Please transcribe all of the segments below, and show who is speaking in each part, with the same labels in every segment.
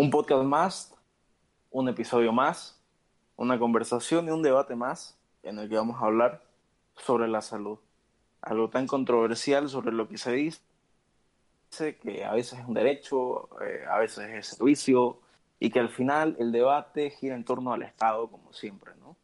Speaker 1: Un podcast más, un episodio más, una conversación y un debate más en el que vamos a hablar sobre la salud. Algo tan controversial sobre lo que se dice que a veces es un derecho, eh, a veces es servicio y que al final el debate gira en torno al Estado como siempre, ¿no?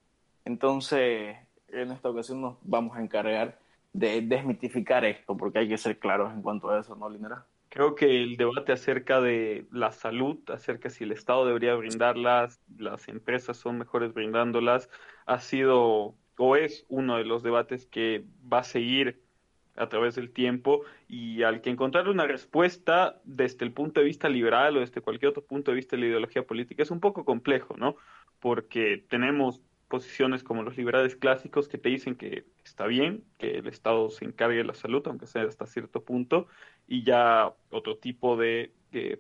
Speaker 1: Entonces, en esta ocasión nos vamos a encargar de desmitificar esto porque hay que ser claros en cuanto a eso, ¿no, Linera?
Speaker 2: Creo que el debate acerca de la salud, acerca si el Estado debería brindarlas, las empresas son mejores brindándolas, ha sido o es uno de los debates que va a seguir a través del tiempo y al que encontrar una respuesta desde el punto de vista liberal o desde cualquier otro punto de vista de la ideología política es un poco complejo, ¿no? Porque tenemos posiciones como los liberales clásicos que te dicen que está bien que el Estado se encargue de la salud, aunque sea hasta cierto punto, y ya otro tipo de,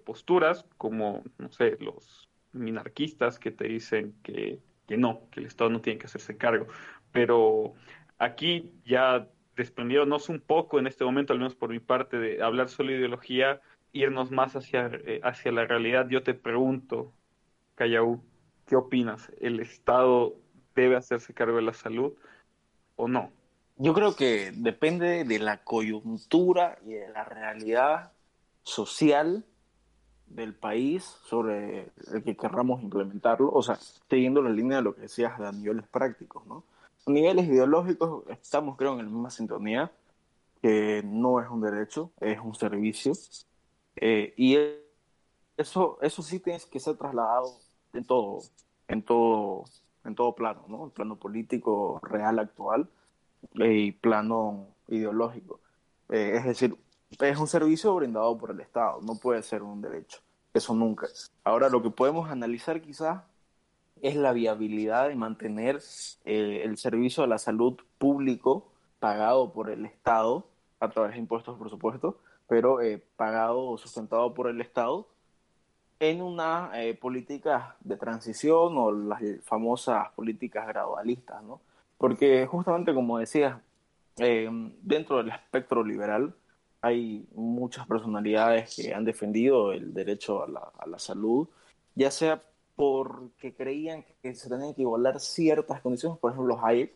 Speaker 2: posturas como, no sé, los minarquistas que te dicen que, que no, que el Estado no tiene que hacerse cargo. Pero aquí ya desprendiéndonos un poco en este momento, al menos por mi parte, de hablar solo de ideología, irnos más hacia, eh, hacia la realidad, yo te pregunto, Callaú, ¿qué opinas? ¿El Estado debe hacerse cargo de la salud o no?
Speaker 1: Yo creo que depende de la coyuntura y de la realidad social del país sobre el que querramos implementarlo, o sea, siguiendo la línea de lo que decías de niveles prácticos, ¿no? A niveles ideológicos estamos, creo, en la misma sintonía, que no es un derecho, es un servicio, eh, y eso, eso sí tiene que ser trasladado en todo, en todo en todo plano, ¿no? El plano político real actual y plano ideológico. Eh, es decir, es un servicio brindado por el Estado, no puede ser un derecho, eso nunca. Ahora, lo que podemos analizar quizás es la viabilidad de mantener eh, el servicio de la salud público pagado por el Estado, a través de impuestos, por supuesto, pero eh, pagado o sustentado por el Estado en una eh, política de transición o las famosas políticas gradualistas, ¿no? Porque justamente como decía, eh, dentro del espectro liberal hay muchas personalidades que han defendido el derecho a la, a la salud, ya sea porque creían que se tenían que igualar ciertas condiciones, por ejemplo Hayek,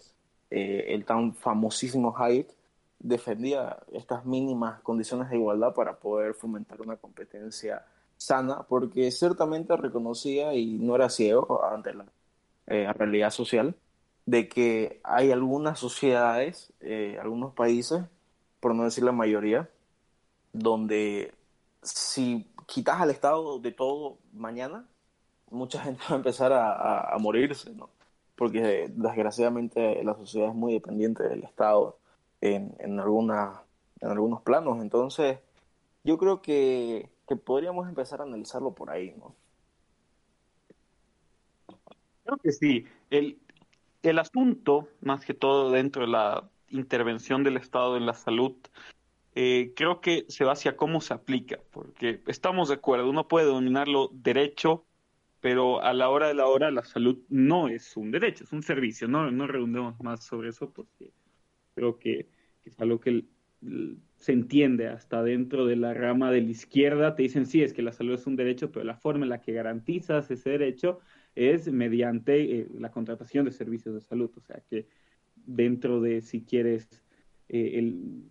Speaker 1: eh, el tan famosísimo Hayek, defendía estas mínimas condiciones de igualdad para poder fomentar una competencia sana, porque ciertamente reconocía y no era ciego ante la eh, realidad social, de que hay algunas sociedades, eh, algunos países, por no decir la mayoría, donde si quitas al Estado de todo mañana, mucha gente va a empezar a, morirse, ¿no? Porque desgraciadamente la sociedad es muy dependiente del Estado en, en, alguna, en algunos planos. Entonces, yo creo que que podríamos empezar a analizarlo por ahí, ¿no?
Speaker 2: Creo que sí. El, el asunto, más que todo dentro de la intervención del Estado en la salud, eh, creo que se va hacia cómo se aplica, porque estamos de acuerdo, uno puede dominarlo derecho, pero a la hora de la hora la salud no es un derecho, es un servicio, no, no redundemos más sobre eso, porque creo que, que es algo que se entiende hasta dentro de la rama de la izquierda, te dicen sí, es que la salud es un derecho, pero la forma en la que garantizas ese derecho es mediante eh, la contratación de servicios de salud, o sea que dentro de, si quieres, eh, el,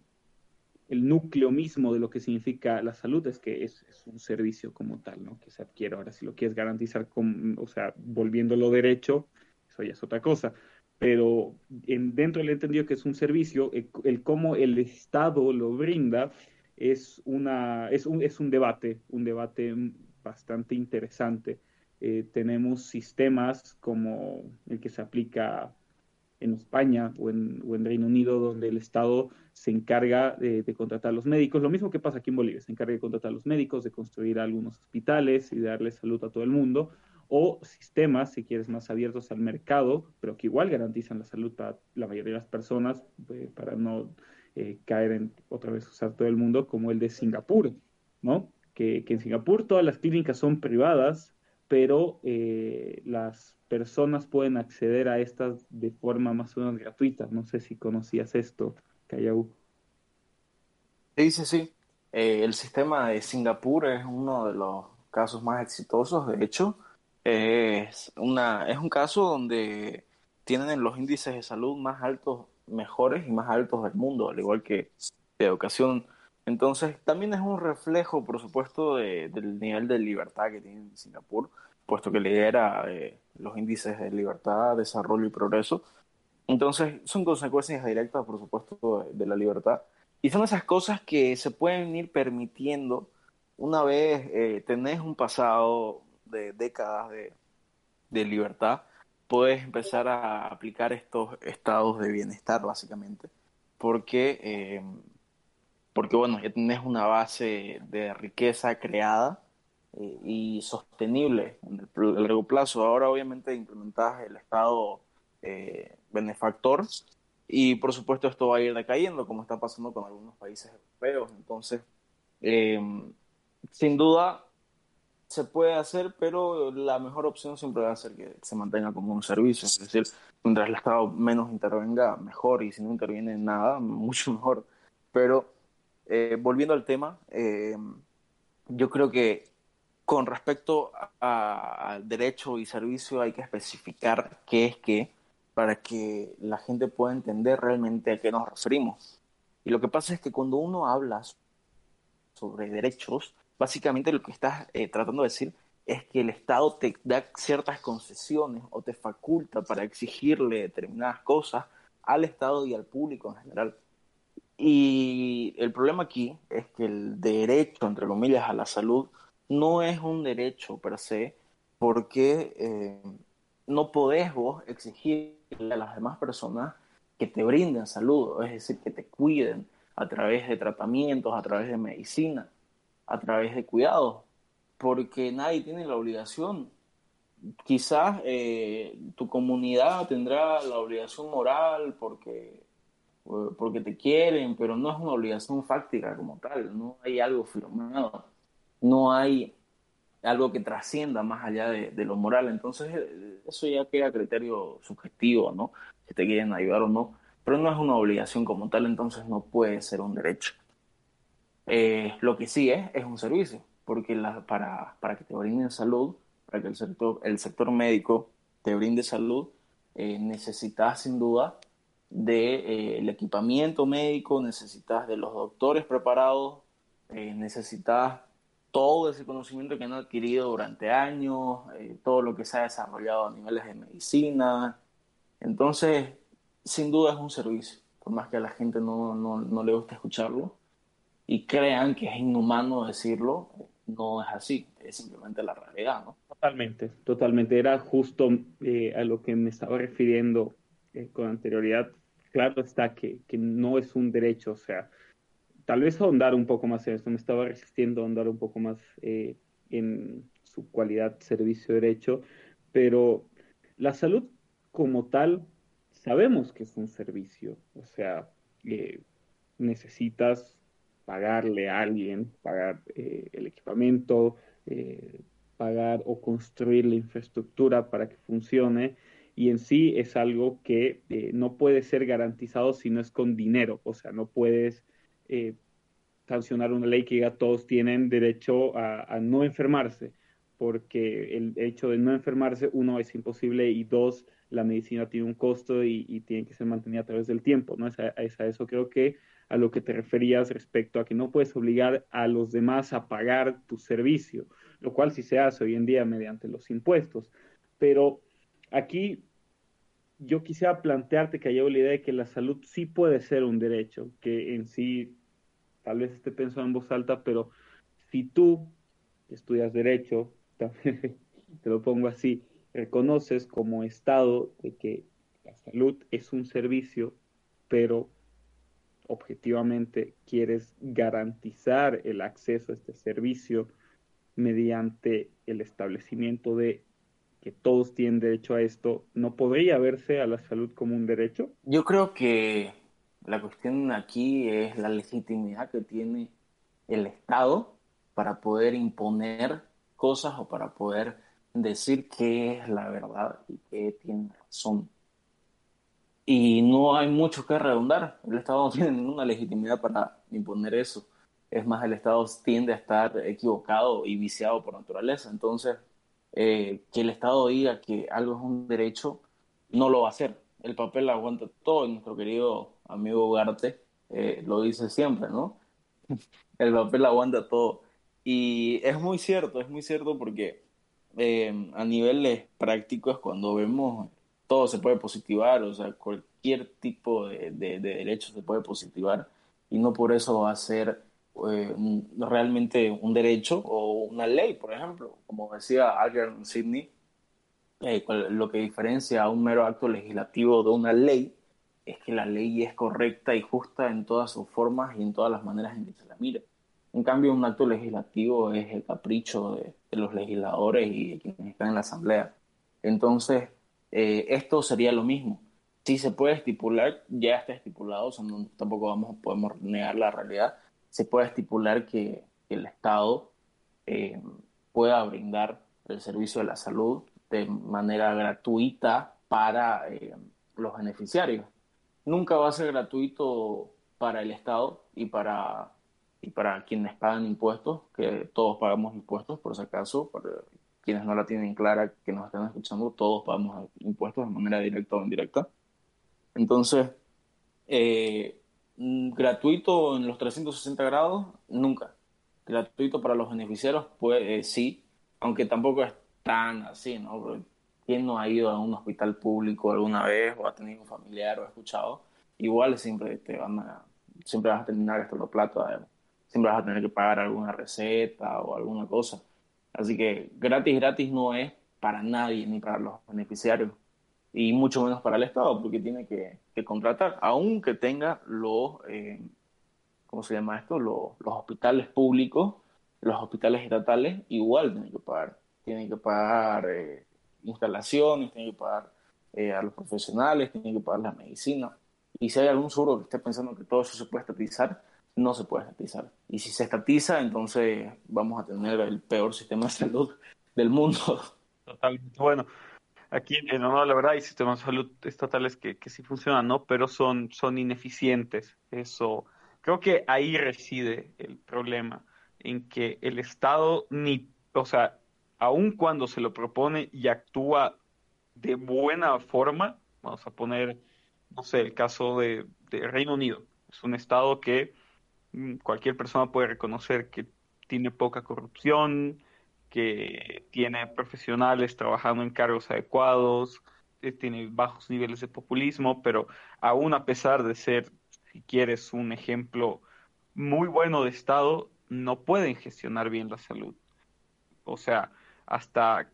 Speaker 2: el, núcleo mismo de lo que significa la salud es que es, un servicio como tal, ¿no? Que se adquiere. Ahora, si lo quieres garantizar, con, o sea, volviéndolo derecho, eso ya es otra cosa pero en, dentro del entendido que es un servicio, el, cómo el Estado lo brinda es, una, es, un, es un debate, un debate bastante interesante. Eh, tenemos sistemas como el que se aplica en España o en, o en, Reino Unido, donde el Estado se encarga de, contratar a los médicos. Lo mismo que pasa aquí en Bolivia, se encarga de contratar a los médicos, de construir algunos hospitales y de darle salud a todo el mundo, o sistemas, si quieres, más abiertos al mercado, pero que igual garantizan la salud para la mayoría de las personas, eh, para no eh, caer en otra vez usar todo el mundo, como el de Singapur, ¿no? Que, que en Singapur todas las clínicas son privadas, pero eh, las personas pueden acceder a estas de forma más o menos gratuita. No sé si conocías esto, Callao.
Speaker 1: Sí, sí, sí. Eh, el sistema de Singapur es uno de los casos más exitosos, de hecho. Es, una, es un caso donde tienen los índices de salud más altos, mejores y más altos del mundo, al igual que de educación. Entonces, también es un reflejo, por supuesto, de, del nivel de libertad que tiene Singapur, puesto que lidera eh, los índices de libertad, desarrollo y progreso. Entonces, son consecuencias directas, por supuesto, de, de la libertad. Y son esas cosas que se pueden ir permitiendo una vez eh, tenés un pasado de décadas de, de libertad, puedes empezar a aplicar estos estados de bienestar, básicamente, porque, eh, porque bueno, ya tenés una base de riqueza creada eh, y sostenible en el, el, largo plazo. Ahora, obviamente, implementás el estado eh, benefactor y, por supuesto, esto va a ir decayendo, como está pasando con algunos países europeos. Entonces, eh, sin duda, se puede hacer, pero la mejor opción siempre va a ser que se mantenga como un servicio. Es decir, mientras el Estado menos intervenga, mejor, y si no interviene nada, mucho mejor. Pero eh, volviendo al tema, eh, yo creo que con respecto al derecho y servicio hay que especificar qué es qué para que la gente pueda entender realmente a qué nos referimos. Y lo que pasa es que cuando uno habla sobre derechos, básicamente lo que estás eh, tratando de decir es que el Estado te da ciertas concesiones o te faculta para exigirle determinadas cosas al Estado y al público en general. Y el problema aquí es que el derecho, entre comillas, a la salud no es un derecho per se, porque eh, no podés vos exigirle a las demás personas que te brinden salud, es decir, que te cuiden a través de tratamientos, a través de medicina a través de cuidados, porque nadie tiene la obligación. Quizás eh, tu comunidad tendrá la obligación moral porque, porque te quieren, pero no es una obligación fáctica como tal, no hay algo firmado, no hay algo que trascienda más allá de, de, lo moral. Entonces, eso ya queda criterio subjetivo, ¿no? Si te quieren ayudar o no. Pero no es una obligación como tal, entonces no puede ser un derecho. Eh, lo que sí es, es un servicio, porque la, para, para, que te brinden salud, para que el sector, el sector médico te brinde salud, eh, necesitas sin duda del de, eh, equipamiento médico, necesitas de los doctores preparados, eh, necesitas todo ese conocimiento que han adquirido durante años, eh, todo lo que se ha desarrollado a niveles de medicina. Entonces, sin duda es un servicio, por más que a la gente no, no, no le guste escucharlo y crean que es inhumano decirlo, no es así, es simplemente la realidad, ¿no?
Speaker 2: Totalmente, totalmente. Era justo eh, a lo que me estaba refiriendo eh, con anterioridad. Claro está que, que, no es un derecho, o sea, tal vez ahondar un poco más en esto, me estaba resistiendo a ahondar un poco más eh, en su cualidad servicio-derecho, pero la salud como tal, sabemos que es un servicio, o sea, eh, necesitas pagarle a alguien, pagar el equipamiento, pagar o construir la infraestructura para que funcione. Y en sí es algo que eh, no puede ser garantizado si no es con dinero. O sea, no puedes eh, sancionar una ley que diga todos tienen derecho a, a, no enfermarse, porque el hecho de no enfermarse, uno, es imposible y dos, la medicina tiene un costo y, y tiene que ser mantenida a través del tiempo. ¿no? Es a, es a eso creo que a lo que te referías respecto a que no puedes obligar a los demás a pagar tu servicio, lo cual sí se hace hoy en día mediante los impuestos. Pero aquí yo quisiera plantearte que haya la idea de que la salud sí puede ser un derecho, que en sí tal vez esté pensando en voz alta, pero si tú estudias derecho, te lo pongo así, reconoces como Estado de que la salud es un servicio, pero objetivamente quieres garantizar el acceso a este servicio mediante el establecimiento de que todos tienen derecho a esto, ¿no podría verse a la salud como un derecho?
Speaker 1: Yo creo que la cuestión aquí es la legitimidad que tiene el Estado para poder imponer cosas o para poder decir qué es la verdad y qué tiene razón. Y no hay mucho que redundar. El Estado no tiene ninguna legitimidad para imponer eso. Es más, el Estado tiende a estar equivocado y viciado por naturaleza. Entonces, eh, que el Estado diga que algo es un derecho, no lo va a hacer. El papel aguanta todo y nuestro querido amigo Ugarte eh, lo dice siempre, ¿no? el papel aguanta todo. Y es muy cierto, es muy cierto porque eh, a niveles prácticos cuando vemos todo se puede positivar, o sea, cualquier tipo de, de, derecho se puede positivar y no por eso va a ser eh, realmente un derecho o una ley, por ejemplo, como decía Algernon Sidney, eh, lo que diferencia a un mero acto legislativo de una ley es que la ley es correcta y justa en todas sus formas y en todas las maneras en que se la mire. En cambio, un acto legislativo es el capricho de, de los legisladores y de quienes están en la Asamblea. Entonces, eh, esto sería lo mismo. Si se puede estipular, ya está estipulado, tampoco vamos, podemos negar la realidad, se puede estipular que, el Estado eh, pueda brindar el servicio de la salud de manera gratuita para eh, los beneficiarios. Nunca va a ser gratuito para el Estado y para, y para quienes pagan impuestos, que todos pagamos impuestos por si acaso, para quienes no la tienen clara, que nos están escuchando, todos pagamos impuestos de manera directa o indirecta. Entonces, eh, gratuito en los 360 grados, nunca. Gratuito para los beneficiarios, pues sí, aunque tampoco es tan así, ¿no? ¿Quién no ha ido a un hospital público alguna vez o ha tenido un familiar o ha escuchado? Igual siempre te van a, siempre vas a terminar gastando plata, siempre vas a tener que pagar alguna receta o alguna cosa. Así que gratis, gratis no es para nadie, ni para los beneficiarios, y mucho menos para el Estado, porque tiene que, contratar, aunque tenga los, eh, ¿cómo se llama esto? Los, hospitales públicos, los hospitales estatales, igual tienen que pagar. Tienen que pagar eh, instalaciones, tienen que pagar eh, a los profesionales, tienen que pagar la medicina. Y si hay algún seguro que esté pensando que todo eso se puede estatizar, no se puede estatizar. Y si se estatiza, entonces vamos a tener el peor sistema de salud del mundo.
Speaker 2: Totalmente. Bueno, aquí en no, la verdad hay sistemas de salud estatales que, que sí funcionan, ¿no? Pero son, son ineficientes. Eso, creo que ahí reside el problema, en que el Estado ni, o sea, aun cuando se lo propone y actúa de buena forma, vamos a poner, no sé, el caso de, de Reino Unido. Es un Estado que Mm, cualquier persona puede reconocer que tiene poca corrupción, que tiene profesionales trabajando en cargos adecuados, tiene bajos niveles de populismo, pero aún a pesar de ser, si quieres, un ejemplo muy bueno de Estado, no pueden gestionar bien la salud. O sea, hasta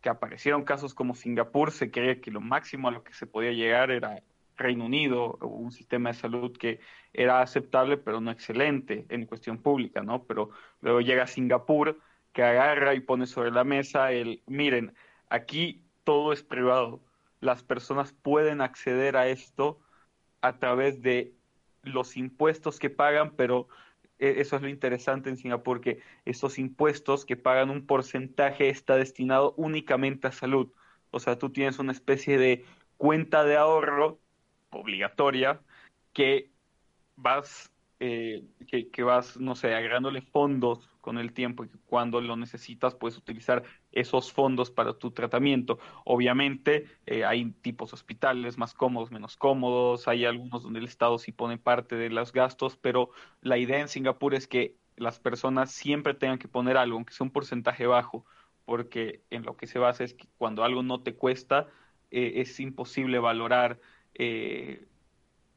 Speaker 2: que aparecieron casos como Singapur, se creía que lo máximo a lo que se podía llegar era Reino Unido, un sistema de salud que era aceptable, pero no excelente en cuestión pública, ¿no? Pero luego llega Singapur, que agarra y pone sobre la mesa el, miren, aquí todo es privado, las personas pueden acceder a esto a través de los impuestos que pagan, pero e, eso es lo interesante en Singapur, que esos impuestos que pagan un porcentaje está destinado únicamente a salud. O sea, tú tienes una especie de cuenta de ahorro obligatoria que vas, eh, que, vas, no sé, agregándole fondos con el tiempo y cuando lo necesitas puedes utilizar esos fondos para tu tratamiento. Obviamente eh, hay tipos hospitales más cómodos, menos cómodos, hay algunos donde el Estado sí pone parte de los gastos, pero la idea en Singapur es que las personas siempre tengan que poner algo, aunque sea un porcentaje bajo, porque en lo que se basa es que cuando algo no te cuesta, eh, es imposible valorar eh,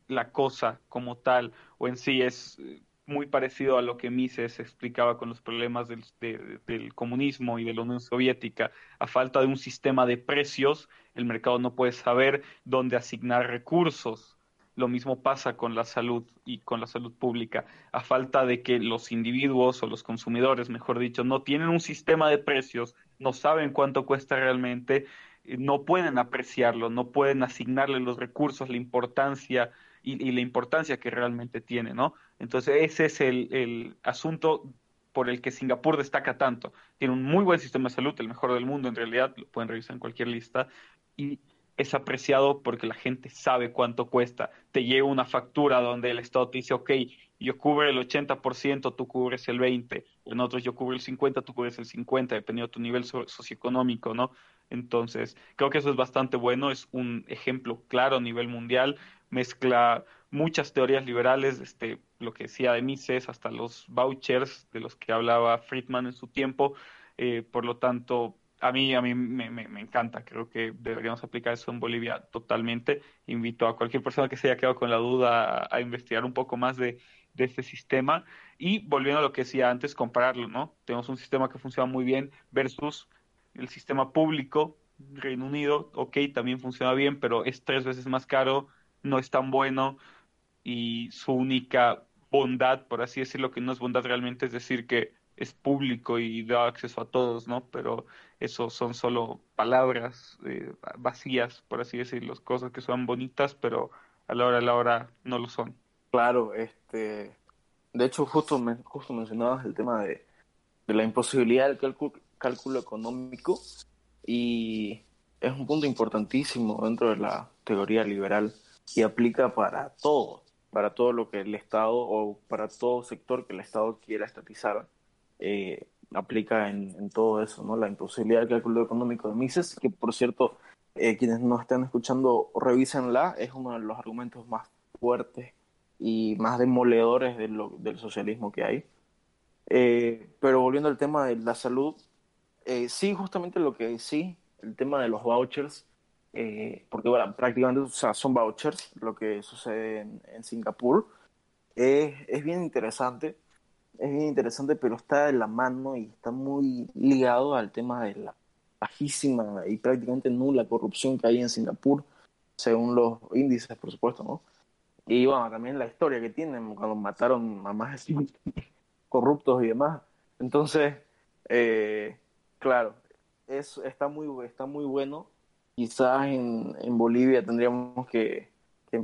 Speaker 2: la cosa como tal, o en sí es, muy parecido a lo que Mises explicaba con los problemas del, del, comunismo y de la Unión Soviética. A falta de un sistema de precios, el mercado no puede saber dónde asignar recursos. Lo mismo pasa con la salud y con la salud pública. A falta de que los individuos o los consumidores, mejor dicho, no tienen un sistema de precios, no saben cuánto cuesta realmente, eh, no pueden apreciarlo, no pueden asignarle los recursos, la importancia y, la importancia que realmente tiene, ¿no? Entonces ese es el, el asunto por el que Singapur destaca tanto. Tiene un muy buen sistema de salud, el mejor del mundo en realidad, lo pueden revisar en cualquier lista, y es apreciado porque la gente sabe cuánto cuesta. Te llega una factura donde el Estado te dice, ok, yo cubro el 80%, tú cubres el 20%, en otros yo cubro el 50%, tú cubres el 50%, dependiendo de tu nivel socioeconómico, ¿no? Entonces, creo que eso es bastante bueno, es un ejemplo claro a nivel mundial, mezcla muchas teorías liberales, este, lo que decía de Mises, hasta los vouchers de los que hablaba Friedman en su tiempo, eh, por lo tanto, a mí, a mí me, me, encanta, creo que deberíamos aplicar eso en Bolivia totalmente. Invito a cualquier persona que se haya quedado con la duda a, investigar un poco más de, de este sistema y volviendo a lo que decía antes, compararlo, ¿no? Tenemos un sistema que funciona muy bien versus el sistema público, Reino Unido, ok, también funciona bien, pero es tres veces más caro, no es tan bueno y su única bondad, por así decirlo, que no es bondad realmente, es decir que es público y da acceso a todos, ¿no? Pero eso son solo palabras eh, vacías, por así decirlo, cosas que son bonitas, pero a la hora a la hora no lo son.
Speaker 1: Claro, este, de hecho justo, me, justo mencionabas el tema de, la imposibilidad del cálculo económico y es un punto importantísimo dentro de la teoría liberal y aplica para todo, para todo lo que el Estado o para todo sector que el Estado quiera estatizar. Eh, aplica en, todo eso, ¿no? La imposibilidad del cálculo económico de Mises, que por cierto, eh, quienes nos están escuchando, revísenla, es uno de los argumentos más fuertes y más demoledores de lo, del socialismo que hay. Eh, pero volviendo al tema de la salud, eh, sí, justamente lo que sí, el tema de los vouchers, eh, porque bueno, prácticamente o sea, son vouchers lo que sucede en, Singapur. es bien interesante, es bien interesante, pero está de la mano y está muy ligado al tema de la bajísima y prácticamente nula corrupción que hay en Singapur, según los índices, por supuesto, ¿no? Y bueno, también la historia que tienen cuando mataron a más de corruptos y demás. Entonces, eh, claro, es, está, muy, está muy bueno. Quizás en, en Bolivia tendríamos que,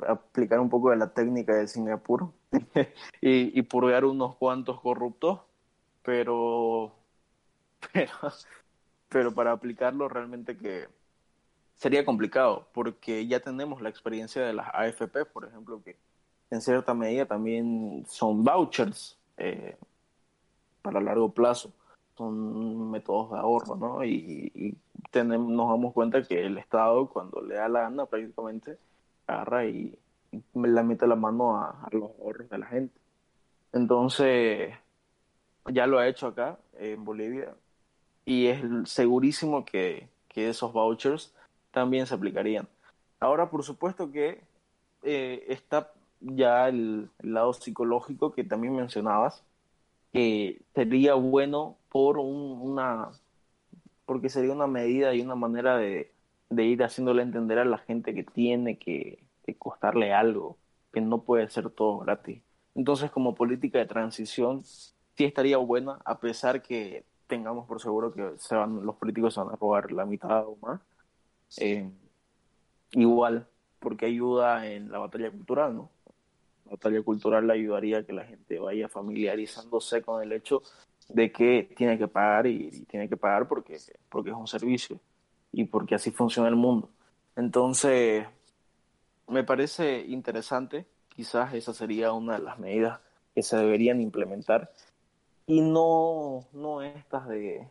Speaker 1: aplicar un poco de la técnica de Singapur y, purgar unos cuantos corruptos, pero, pero, pero para aplicarlo realmente que sería complicado, porque ya tenemos la experiencia de las AFP, por ejemplo, que en cierta medida también son vouchers eh, para largo plazo son métodos de ahorro, ¿no? Y, tenemos, nos damos cuenta que el Estado, cuando le da la gana, prácticamente agarra y, le mete la mano a, los ahorros de la gente. Entonces, ya lo ha hecho acá, en Bolivia, y es segurísimo que, que esos vouchers también se aplicarían. Ahora, por supuesto que eh, está ya el, lado psicológico que también mencionabas, que sería bueno por una porque sería una medida y una manera de, ir haciéndole entender a la gente que tiene que, costarle algo, que no puede ser todo gratis. Entonces, como política de transición, sí estaría buena, a pesar que tengamos por seguro que se van, los políticos se van a robar la mitad o más. Eh, igual, porque ayuda en la batalla cultural, ¿no? La batalla cultural le ayudaría a que la gente vaya familiarizándose con el hecho de que tiene que pagar y, tiene que pagar porque, porque es un servicio y porque así funciona el mundo. Entonces, me parece interesante, quizás esa sería una de las medidas que se deberían implementar y no, no estas de,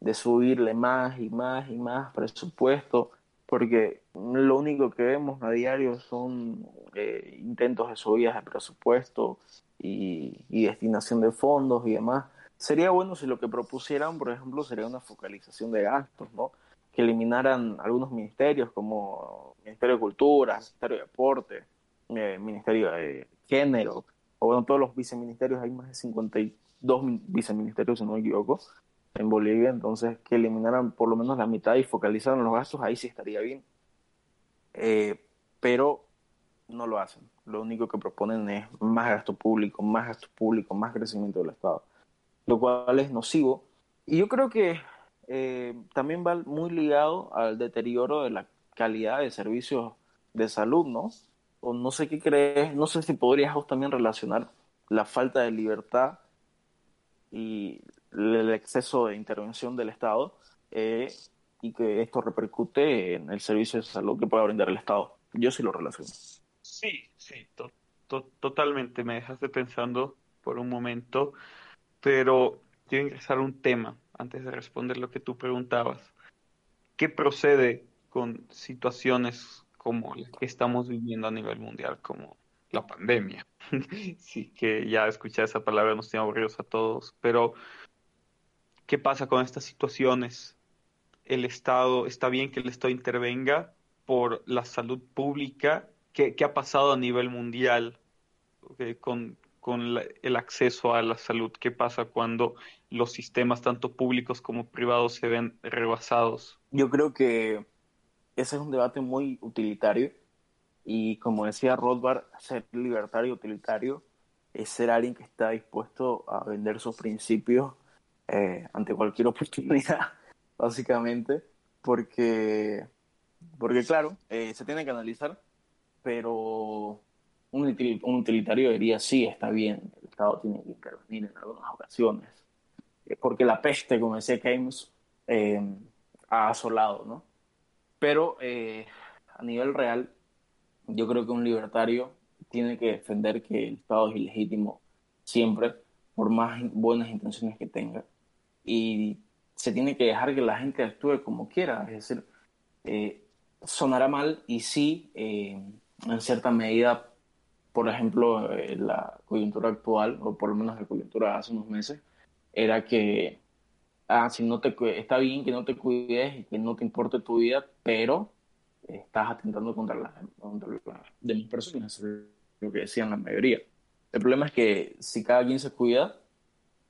Speaker 1: de subirle más y más y más presupuesto, porque lo único que vemos a diario son eh, intentos de subidas de presupuesto y, destinación de fondos y demás, Sería bueno si lo que propusieran, por ejemplo, sería una focalización de gastos, ¿no? Que eliminaran algunos ministerios como Ministerio de Cultura, Ministerio de Deporte, eh, Ministerio de Género, o bueno, todos los viceministerios, hay más de 52 viceministerios, si no me equivoco, en Bolivia, entonces que eliminaran por lo menos la mitad y focalizaran los gastos, ahí sí estaría bien. Eh, pero no lo hacen. Lo único que proponen es más gasto público, más gasto público, más crecimiento del Estado, lo cual es nocivo. Y yo creo que eh, también va muy ligado al deterioro de la calidad de servicios de salud, ¿no? O no sé qué crees, no sé si podrías también relacionar la falta de libertad y el exceso de intervención del Estado eh, y que esto repercute en el servicio de salud que pueda brindar el Estado. Yo sí lo relaciono.
Speaker 2: Sí, sí, totalmente. Me dejaste pensando por un momento, pero quiero ingresar un tema antes de responder lo que tú preguntabas. ¿Qué procede con situaciones como las que estamos viviendo a nivel mundial, como la pandemia? sí, que ya escuché esa palabra, nos tiene aburridos a todos, pero ¿qué pasa con estas situaciones? El Estado, está bien que el Estado intervenga por la salud pública ¿Qué, ha pasado a nivel mundial con, el acceso a la salud? ¿Qué pasa cuando los sistemas, tanto públicos como privados, se ven rebasados?
Speaker 1: Yo creo que ese es un debate muy utilitario y como decía Rothbard, ser libertario utilitario es ser alguien que está dispuesto a vender sus principios eh, ante cualquier oportunidad, básicamente, porque, porque claro, eh, se tiene que analizar pero un, utilitario diría, sí, está bien, el Estado tiene que intervenir en algunas ocasiones, eh, porque la peste, como decía Keynes, eh, ha asolado, ¿no? Pero eh, a nivel real, yo creo que un libertario tiene que defender que el Estado es ilegítimo siempre, por más buenas intenciones que tenga, y se tiene que dejar que la gente actúe como quiera, es decir, sonará mal y sí en cierta medida, por ejemplo, eh, la coyuntura actual, o por lo menos la coyuntura hace unos meses, era que ah, si no te, está bien que no te cuides y que no te importe tu vida, pero estás atentando contra las demás personas, lo que decían la mayoría. El problema es que si cada quien se cuida,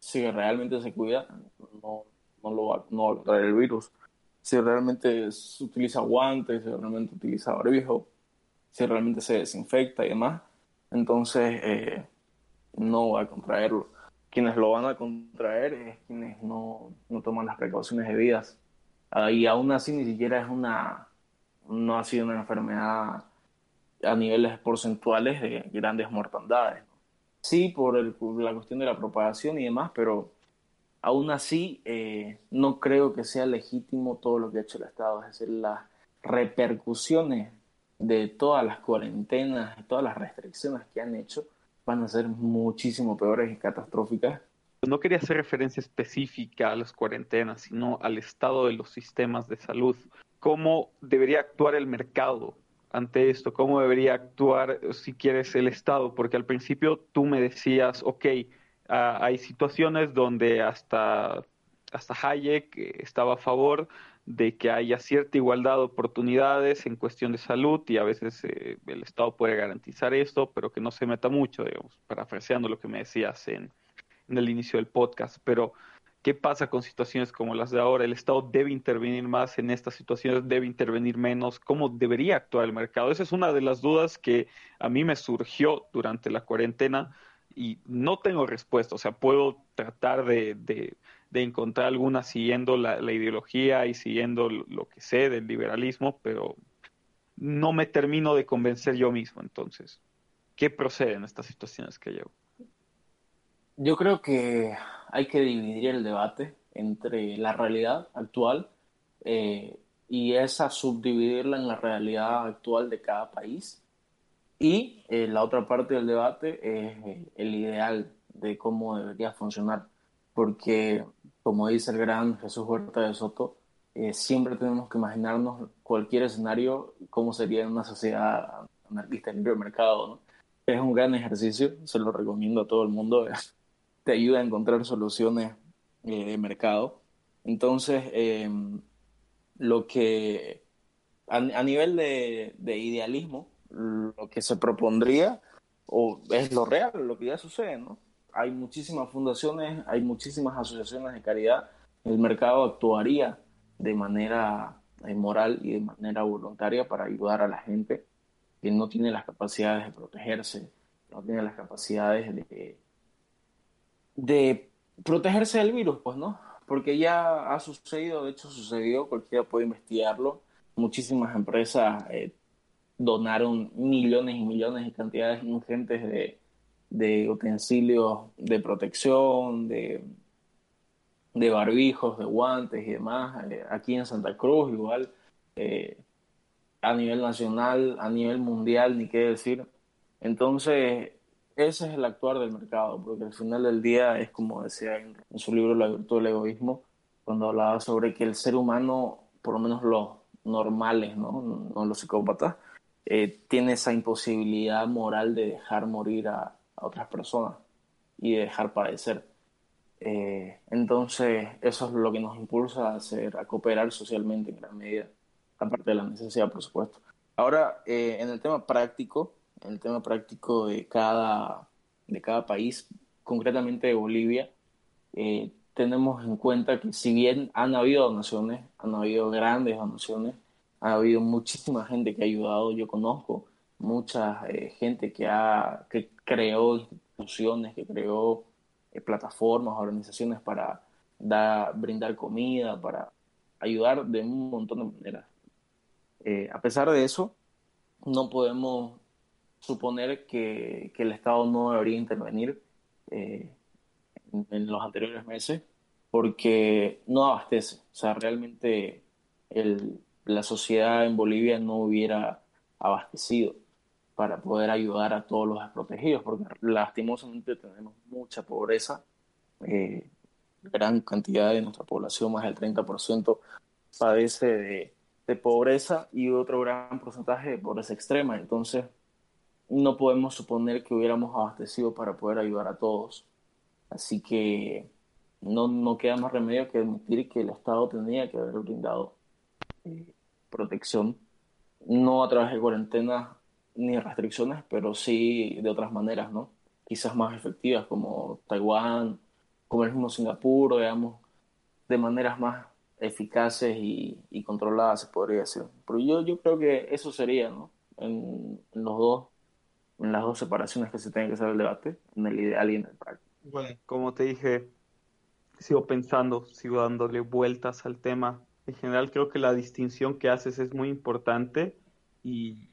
Speaker 1: si realmente se cuida, no, no, lo va, no va a traer el virus. Si realmente se utiliza guantes, si realmente utiliza barbijo, si realmente se desinfecta y demás, entonces eh, no va a contraerlo. Quienes lo van a contraer es quienes no, no toman las precauciones debidas. Y aún así ni siquiera es una, no ha sido una enfermedad a niveles porcentuales de grandes mortandades. Sí, por el, la cuestión de la propagación y demás, pero aún así eh, no creo que sea legítimo todo lo que ha hecho el Estado, es decir, las repercusiones de todas las cuarentenas, todas las restricciones que han hecho, van a ser muchísimo peores y catastróficas.
Speaker 2: No quería hacer referencia específica a las cuarentenas, sino al estado de los sistemas de salud. ¿Cómo debería actuar el mercado ante esto? ¿Cómo debería actuar, si quieres, el Estado? Porque al principio tú me decías, ok, ah, hay situaciones donde hasta, hasta Hayek estaba a favor de que haya cierta igualdad de oportunidades en cuestión de salud y a veces eh, el Estado puede garantizar esto, pero que no se meta mucho, digamos, parafraseando lo que me decías en, en el inicio del podcast. Pero, ¿qué pasa con situaciones como las de ahora? ¿El Estado debe intervenir más en estas situaciones? ¿Debe intervenir menos? ¿Cómo debería actuar el mercado? Esa es una de las dudas que a mí me surgió durante la cuarentena y no tengo respuesta. O sea, puedo tratar de de encontrar alguna siguiendo la, ideología y siguiendo lo que sé del liberalismo, pero no me termino de convencer yo mismo. Entonces, ¿qué procede en estas situaciones que llevo?
Speaker 1: Yo creo que hay que dividir el debate entre la realidad actual eh, y esa subdividirla en la realidad actual de cada país. Y eh, la otra parte del debate es eh, el ideal de cómo debería funcionar. Porque como dice el gran Jesús Huerta de Soto, eh, siempre tenemos que imaginarnos cualquier escenario, cómo sería una sociedad anarquista libre mercado. ¿no? Es un gran ejercicio, se lo recomiendo a todo el mundo, te ayuda a encontrar soluciones eh, de mercado. Entonces, em, lo que a, nivel de, de, idealismo, lo que se propondría o es lo real, lo que ya sucede, ¿no? Hay muchísimas fundaciones, hay muchísimas asociaciones de caridad, el mercado actuaría de manera eh, moral y de manera voluntaria para ayudar a la gente que no tiene las capacidades de protegerse, no tiene las capacidades de, de protegerse del virus, pues, ¿no? Porque ya ha sucedido, de hecho sucedió, cualquiera puede investigarlo. Muchísimas empresas eh, donaron millones y millones de cantidades ingentes de, de utensilios de protección, de, de barbijos, de guantes y demás. Eh, aquí en Santa Cruz igual, eh, a nivel nacional, a nivel mundial, ni qué decir. Entonces, ese es el actuar del mercado, porque al final del día es como decía en, su libro La virtud del egoísmo, cuando hablaba sobre que el ser humano, por lo menos los normales, no, no los psicópatas, eh, tiene esa imposibilidad moral de dejar morir a, otras personas y de dejar padecer. Eh, entonces, eso es lo que nos impulsa a hacer, a cooperar socialmente en gran medida, aparte de la necesidad, por supuesto. Ahora, eh, en el tema práctico, el tema práctico de cada, de cada país, concretamente de Bolivia, tenemos en cuenta que si bien han habido donaciones, han habido grandes donaciones, ha habido muchísima gente que ha ayudado, yo conozco mucha eh, gente que, ha, que creó instituciones, que creó eh, plataformas, organizaciones para dar, brindar comida, para ayudar de un montón de maneras. Eh, a pesar de eso, no podemos suponer que, que el Estado no debería intervenir en, en, los anteriores meses porque no abastece. O sea, realmente el, la sociedad en Bolivia no hubiera abastecido para poder ayudar a todos los desprotegidos, porque lastimosamente tenemos mucha pobreza, eh, gran cantidad de nuestra población, más del 30%, padece de, de, pobreza y otro gran porcentaje de pobreza extrema. Entonces, no podemos suponer que hubiéramos abastecido para poder ayudar a todos. Así que no, no queda más remedio que admitir que el Estado tenía que haber brindado eh, protección, no a través de cuarentena ni restricciones, pero sí de otras maneras, ¿no? Quizás más efectivas, como Taiwán, como el mismo Singapur, digamos, de maneras más eficaces y, controladas, se podría decir. Pero yo, yo creo que eso sería, ¿no? En, los dos, en las dos separaciones que se tiene que hacer el debate, en el ideal y en el práctico.
Speaker 2: Bueno, como te dije, sigo pensando, sigo dándole vueltas al tema en general creo que la distinción que haces es muy importante y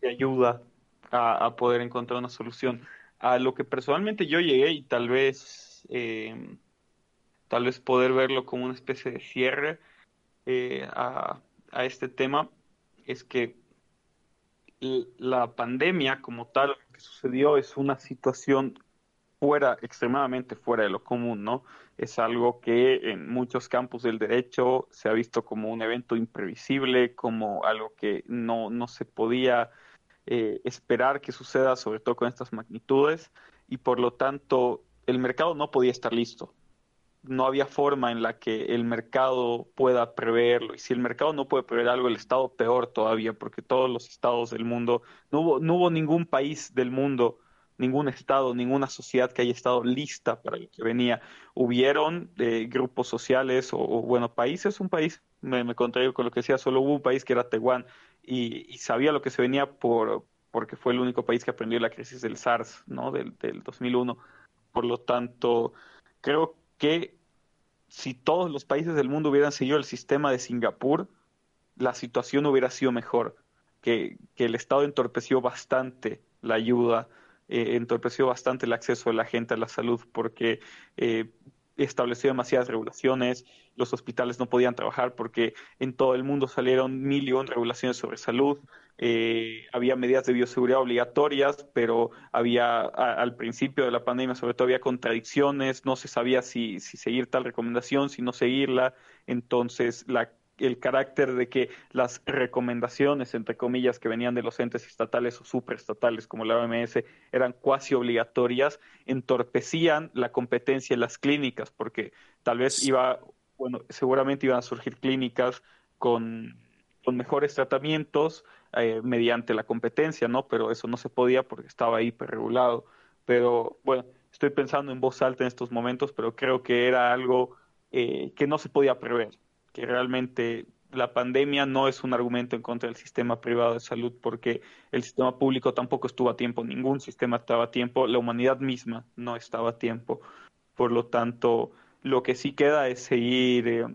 Speaker 2: te ayuda a, poder encontrar una solución. A lo que personalmente yo llegué y tal vez, eh, tal vez poder verlo como una especie de cierre eh, a, a este tema es que la pandemia como tal que sucedió es una situación fuera, extremadamente fuera de lo común, ¿no? Es algo que en muchos campos del derecho se ha visto como un evento imprevisible, como algo que no, no se podía eh, esperar que suceda, sobre todo con estas magnitudes, y por lo tanto el mercado no podía estar listo. No había forma en la que el mercado pueda preverlo. Y si el mercado no puede prever algo, el Estado peor todavía, porque todos los estados del mundo, no hubo, no hubo ningún país del mundo ningún Estado, ninguna sociedad que haya estado lista para lo que venía. Hubieron eh, grupos sociales o, bueno, países, un país, me, me contraigo con lo que decía, solo hubo un país que era Taiwán y, sabía lo que se venía por porque fue el único país que aprendió la crisis del SARS, ¿no? Del, del 2001. Por lo tanto, creo que si todos los países del mundo hubieran seguido el sistema de Singapur, la situación hubiera sido mejor, que, que el Estado entorpeció bastante la ayuda eh, entorpeció bastante el acceso de la gente a la salud porque eh, estableció demasiadas regulaciones, los hospitales no podían trabajar porque en todo el mundo salieron mil y un regulaciones sobre salud, eh, había medidas de bioseguridad obligatorias, pero había al principio de la pandemia sobre todo había contradicciones, no se sabía si, si seguir tal recomendación, si no seguirla, entonces la el carácter de que las recomendaciones, entre comillas, que venían de los entes estatales o superestatales como la OMS eran cuasi obligatorias, entorpecían la competencia en las clínicas, porque tal vez iba, bueno, seguramente iban a surgir clínicas con, con mejores tratamientos eh, mediante la competencia, ¿no? Pero eso no se podía porque estaba hiperregulado. Pero bueno, estoy pensando en voz alta en estos momentos, pero creo que era algo eh, que no se podía prever, que realmente la pandemia no es un argumento en contra del sistema privado de salud porque el sistema público tampoco estuvo a tiempo, ningún sistema estaba a tiempo, la humanidad misma no estaba a tiempo. Por lo tanto, lo que sí queda es seguir, eh,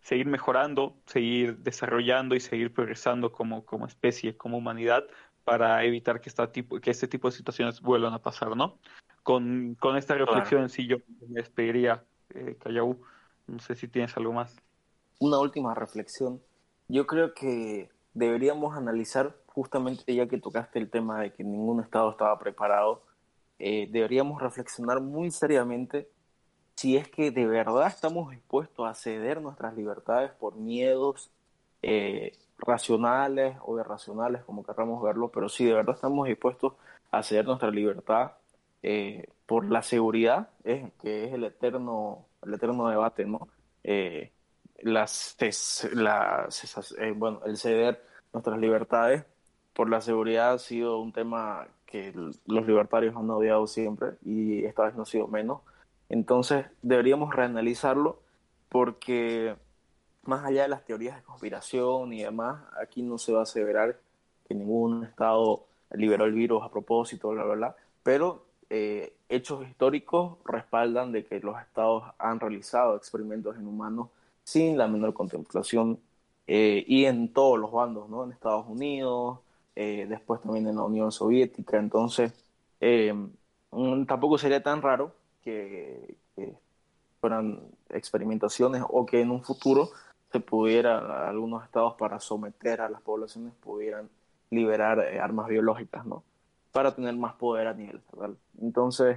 Speaker 2: seguir mejorando, seguir desarrollando y seguir progresando como, como especie, como humanidad, para evitar que, esta tipo, que este tipo de situaciones vuelvan a pasar, ¿no? Con, con esta reflexión, sí, yo me despediría, eh, No sé si tienes algo más
Speaker 1: una última reflexión. Yo creo que deberíamos analizar, justamente ya que tocaste el tema de que ningún Estado estaba preparado, eh, deberíamos reflexionar muy seriamente si es que de verdad estamos dispuestos a ceder nuestras libertades por miedos eh, racionales o irracionales, como querramos verlo, pero si de verdad estamos dispuestos a ceder nuestra libertad eh, por la seguridad, que es el eterno, el eterno debate, ¿no? las, eh, bueno, el ceder nuestras libertades por la seguridad ha sido un tema que los libertarios han odiado siempre y esta vez no ha sido menos. Entonces deberíamos reanalizarlo porque más allá de las teorías de conspiración y demás, aquí no se va a aseverar que ningún Estado liberó el virus a propósito, bla, bla, bla, pero eh, hechos históricos respaldan de que los Estados han realizado experimentos en humanos sin la menor contemplación eh, y en todos los bandos, ¿no? En Estados Unidos, eh, después también en la Unión Soviética. Entonces, eh, mm, tampoco sería tan raro que, fueran experimentaciones o que en un futuro se pudiera, algunos estados para someter a las poblaciones pudieran liberar armas biológicas, ¿no? Para tener más poder a nivel federal. Entonces,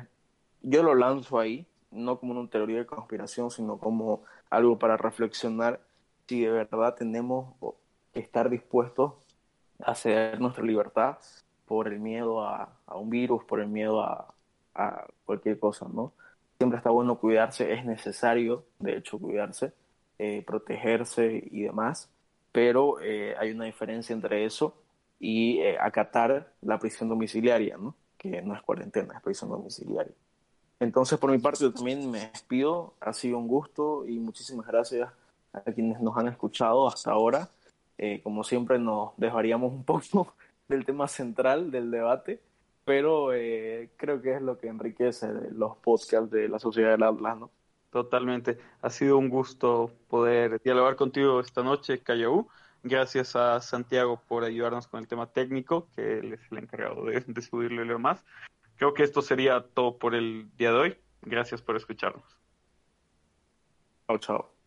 Speaker 1: yo lo lanzo ahí, no como una teoría de conspiración, sino como algo para reflexionar si de verdad tenemos que estar dispuestos a ceder nuestra libertad por el miedo a, un virus, por el miedo a, cualquier cosa, ¿no? Siempre está bueno cuidarse, es necesario, de hecho, cuidarse, eh, protegerse y demás, pero eh, hay una diferencia entre eso y eh, acatar la prisión domiciliaria, ¿no? Que no es cuarentena, es prisión domiciliaria. Entonces, por mi parte, yo también me despido. Ha sido un gusto y muchísimas gracias a quienes nos han escuchado hasta ahora. Eh, como siempre, nos dejaríamos un poco del tema central del debate, pero eh, creo que es lo que enriquece los podcasts de la Sociedad del Atlas, ¿no?
Speaker 2: Totalmente. Ha sido un gusto poder dialogar contigo esta noche, Callaú. Gracias a Santiago por ayudarnos con el tema técnico, que él es el encargado de, de subirle lo más. Creo que esto sería todo por el día de hoy. Gracias por escucharnos.
Speaker 1: Chao, chao.